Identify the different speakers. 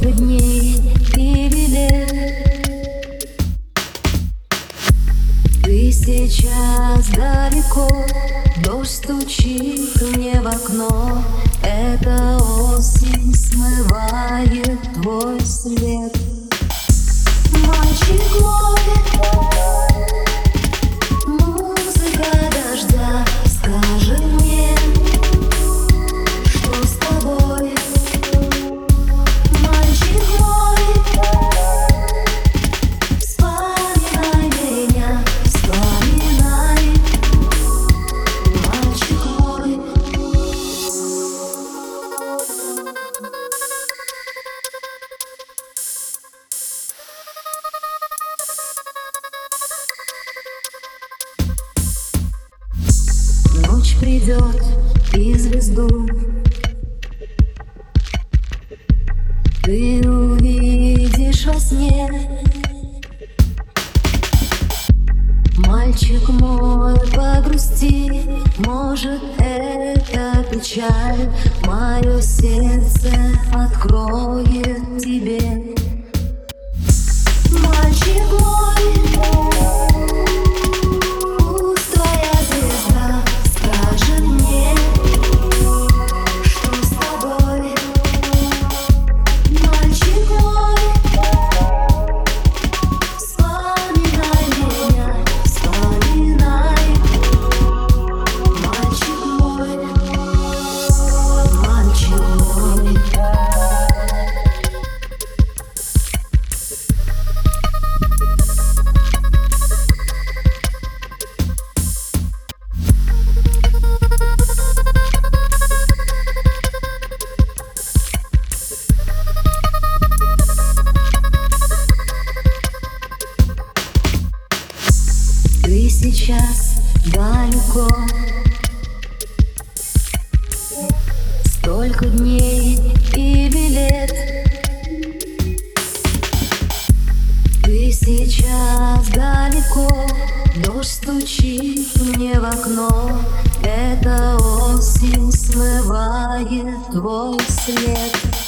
Speaker 1: дней лет Ты сейчас далеко Дождь стучит мне в окно. Это осень смывает Ночь придет и звезду. Ты увидишь во сне. Мальчик мой, погрусти Может, это печаль. Мое сердце откроет сейчас далеко. Столько дней и билет. Ты сейчас далеко Дождь стучит мне в окно. Это осень смывает твой след